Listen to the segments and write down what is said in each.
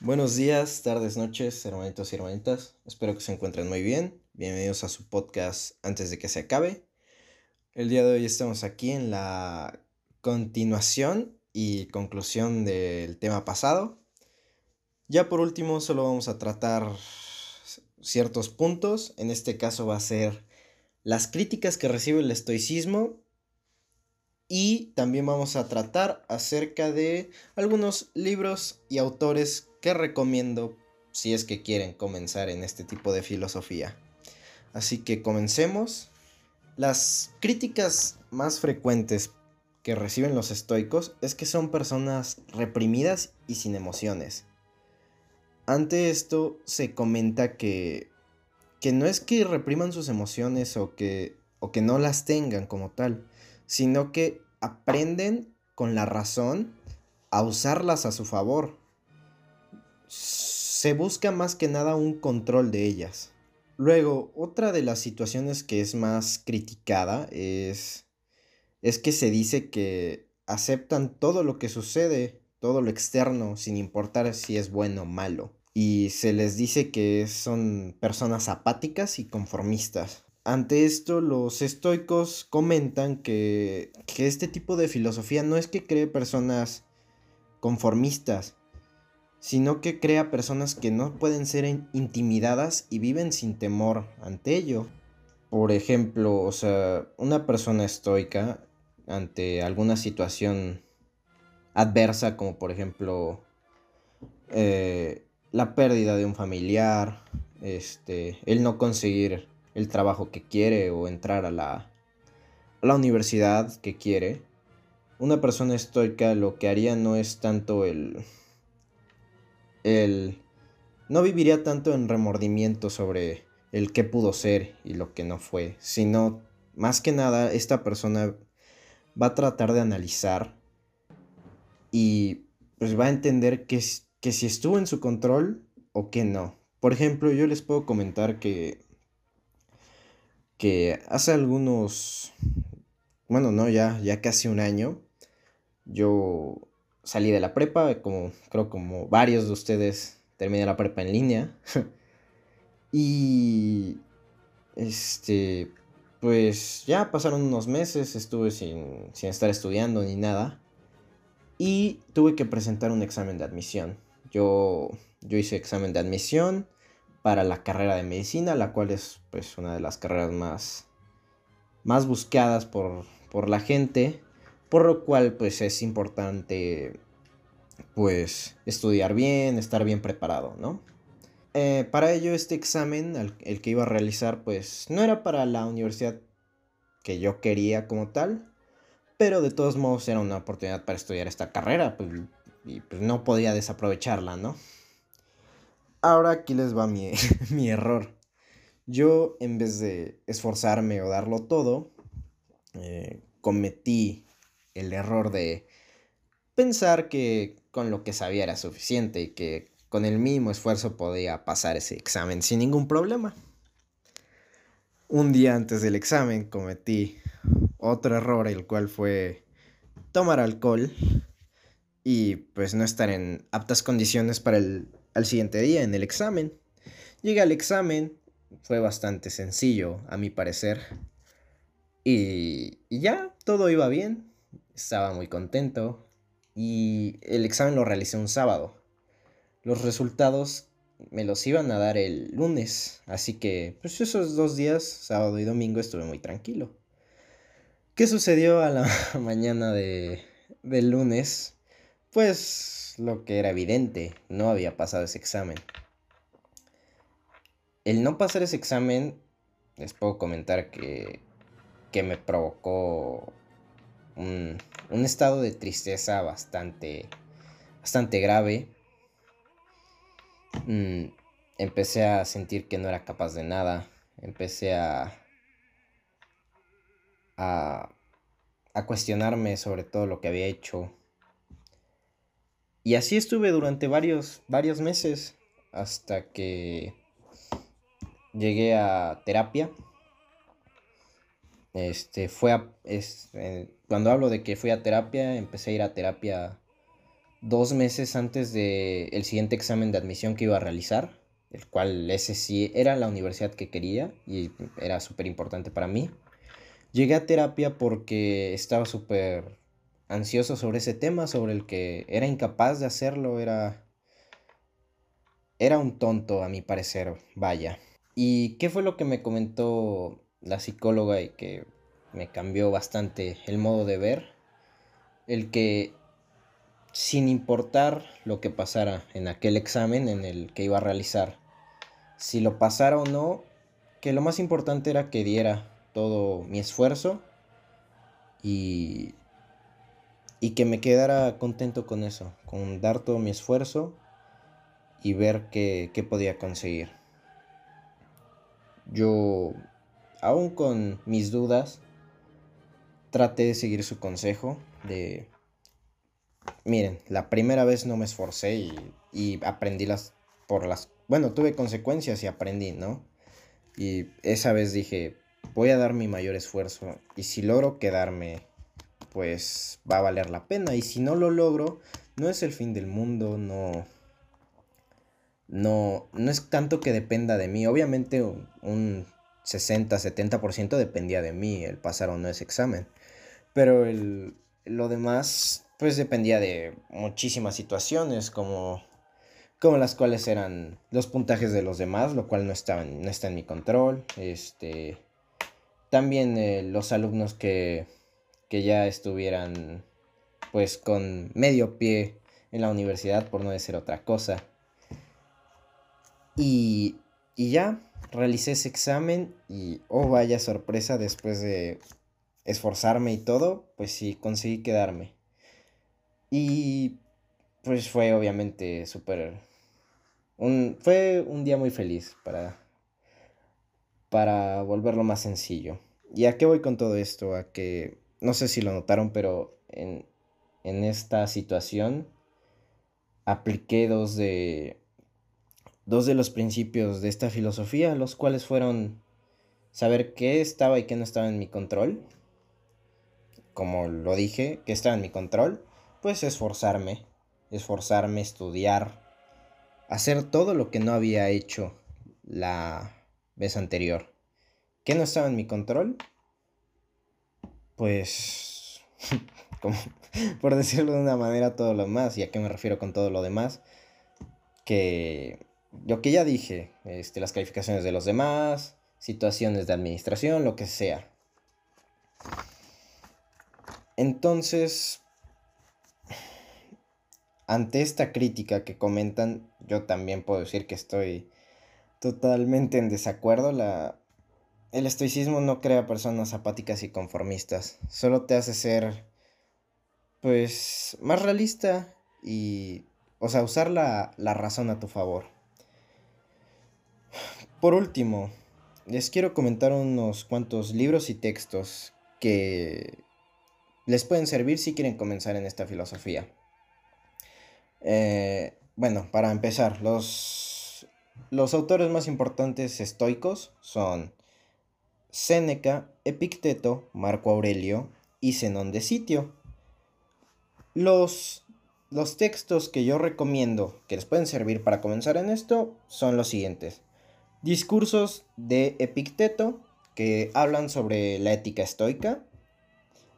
Buenos días, tardes, noches, hermanitos y hermanitas. Espero que se encuentren muy bien. Bienvenidos a su podcast antes de que se acabe. El día de hoy estamos aquí en la continuación y conclusión del tema pasado. Ya por último, solo vamos a tratar ciertos puntos. En este caso va a ser las críticas que recibe el estoicismo y también vamos a tratar acerca de algunos libros y autores que recomiendo si es que quieren comenzar en este tipo de filosofía. Así que comencemos. Las críticas más frecuentes que reciben los estoicos es que son personas reprimidas y sin emociones. Ante esto se comenta que, que no es que repriman sus emociones o que, o que no las tengan como tal, sino que aprenden con la razón a usarlas a su favor se busca más que nada un control de ellas. Luego, otra de las situaciones que es más criticada es, es que se dice que aceptan todo lo que sucede, todo lo externo, sin importar si es bueno o malo. Y se les dice que son personas apáticas y conformistas. Ante esto, los estoicos comentan que, que este tipo de filosofía no es que cree personas conformistas, sino que crea personas que no pueden ser intimidadas y viven sin temor ante ello. Por ejemplo, o sea, una persona estoica ante alguna situación adversa, como por ejemplo eh, la pérdida de un familiar, este, el no conseguir el trabajo que quiere o entrar a la, la universidad que quiere, una persona estoica lo que haría no es tanto el él no viviría tanto en remordimiento sobre el que pudo ser y lo que no fue, sino más que nada esta persona va a tratar de analizar y pues va a entender que, que si estuvo en su control o que no. Por ejemplo, yo les puedo comentar que que hace algunos bueno, no, ya ya casi un año yo salí de la prepa, como creo como varios de ustedes terminé la prepa en línea. y este pues ya pasaron unos meses, estuve sin, sin estar estudiando ni nada. Y tuve que presentar un examen de admisión. Yo, yo hice examen de admisión para la carrera de medicina, la cual es pues una de las carreras más, más buscadas por, por la gente por lo cual pues es importante pues estudiar bien, estar bien preparado, ¿no? Eh, para ello este examen, el, que iba a realizar pues no era para la universidad que yo quería como tal, pero de todos modos era una oportunidad para estudiar esta carrera pues, y pues no podía desaprovecharla, ¿no? Ahora aquí les va mi, mi error. Yo en vez de esforzarme o darlo todo, eh, cometí el error de pensar que con lo que sabía era suficiente y que con el mínimo esfuerzo podía pasar ese examen sin ningún problema. Un día antes del examen cometí otro error, el cual fue tomar alcohol y pues no estar en aptas condiciones para el al siguiente día en el examen. Llegué al examen, fue bastante sencillo a mi parecer. Y, ya, todo iba bien estaba muy contento y el examen lo realicé un sábado. Los resultados me los iban a dar el lunes, así que pues esos dos días, sábado y domingo, estuve muy tranquilo. ¿Qué sucedió a la mañana de, del lunes? Pues lo que era evidente, no había pasado ese examen. El no pasar ese examen, les puedo comentar que, que me provocó un, estado de tristeza bastante, bastante grave. Mm, empecé a sentir que no era capaz de nada. Empecé a, a, a cuestionarme sobre todo lo que había hecho. Y así estuve durante varios, varios meses hasta que llegué a terapia. Este, fue a, cuando hablo de que fui a terapia, empecé a ir a terapia dos meses antes del el siguiente examen de admisión que iba a realizar, el cual ese sí era la universidad que quería y era súper importante para mí. Llegué a terapia porque estaba súper ansioso sobre ese tema, sobre el que era incapaz de hacerlo, era... Era un tonto, a mi parecer, vaya. ¿Y qué fue lo que me comentó la psicóloga y que me cambió bastante el modo de ver? El que sin importar lo que pasara en aquel examen en el que iba a realizar, si lo pasara o no, que lo más importante era que diera todo mi esfuerzo y, y que me quedara contento con eso, con dar todo mi esfuerzo y ver qué, qué podía conseguir. Yo, aún con mis dudas, traté de seguir su consejo de miren, la primera vez no me esforcé y, y, aprendí las por las, bueno, tuve consecuencias y aprendí, ¿no? Y esa vez dije, voy a dar mi mayor esfuerzo y si logro quedarme, pues va a valer la pena y si no lo logro, no es el fin del mundo, no no no es tanto que dependa de mí, obviamente un 60, 70% dependía de mí el pasar o no ese examen. Pero el, lo demás pues dependía de muchísimas situaciones como, como las cuales eran los puntajes de los demás, lo cual no, estaban, no está en mi control. Este, también eh, los alumnos que, que ya estuvieran pues con medio pie en la universidad por no decir otra cosa. Y, y ya, realicé ese examen y, oh vaya sorpresa, después de esforzarme y todo, pues sí, conseguí quedarme. Y pues fue obviamente súper... Un, fue un día muy feliz para, para volverlo más sencillo. ¿Y a qué voy con todo esto? A que, no sé si lo notaron, pero en, en esta situación apliqué dos de, dos de los principios de esta filosofía, los cuales fueron saber qué estaba y qué no estaba en mi control. Como lo dije, que estaba en mi control pues esforzarme, esforzarme, estudiar, hacer todo lo que no había hecho la vez anterior. ¿Qué no estaba en mi control? Pues, como, por decirlo de una manera, todo lo más. ¿Y a qué me refiero con todo lo demás? Que lo que ya dije, este, las calificaciones de los demás, situaciones de administración, lo que sea. Entonces, ante esta crítica que comentan, yo también puedo decir que estoy totalmente en desacuerdo. La... El estoicismo no crea personas apáticas y conformistas, solo te hace ser, pues, más realista y, o sea, usar la, la razón a tu favor. Por último, les quiero comentar unos cuantos libros y textos que les pueden servir si quieren comenzar en esta filosofía. Eh, bueno, para empezar, los, los autores más importantes estoicos son Séneca, Epicteto, Marco Aurelio y Zenón de Sitio. Los, los textos que yo recomiendo que les pueden servir para comenzar en esto son los siguientes. Discursos de Epicteto, que hablan sobre la ética estoica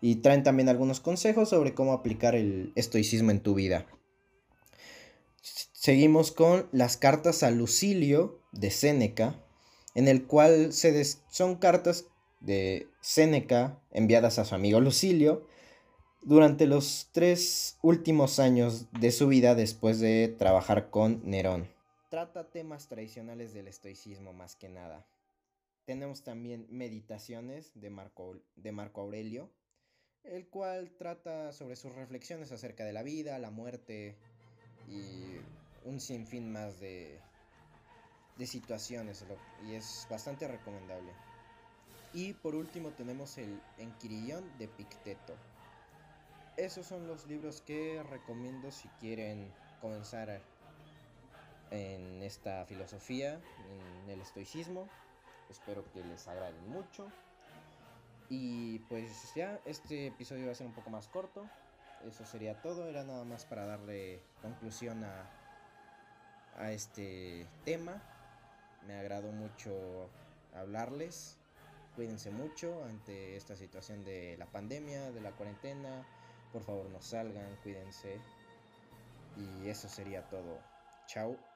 y traen también algunos consejos sobre cómo aplicar el estoicismo en tu vida. Seguimos con las cartas a Lucilio de Séneca, en el cual se son cartas de Séneca enviadas a su amigo Lucilio durante los tres últimos años de su vida después de trabajar con Nerón. Trata temas tradicionales del estoicismo más que nada. Tenemos también meditaciones de Marco, de Marco Aurelio, el cual trata sobre sus reflexiones acerca de la vida, la muerte y un sinfín más de, de situaciones y es bastante recomendable. Y por último tenemos el Enquirillón de Picteto. Esos son los libros que recomiendo si quieren comenzar en esta filosofía, en el estoicismo. Espero que les agraden mucho. Y pues ya, este episodio va a ser un poco más corto. eso sería todo. Era nada más para darle conclusión a, a este tema. Me agradó mucho hablarles. Cuídense mucho ante esta situación de la pandemia, de la cuarentena. Por favor no salgan, cuídense. Y eso sería todo. Chao.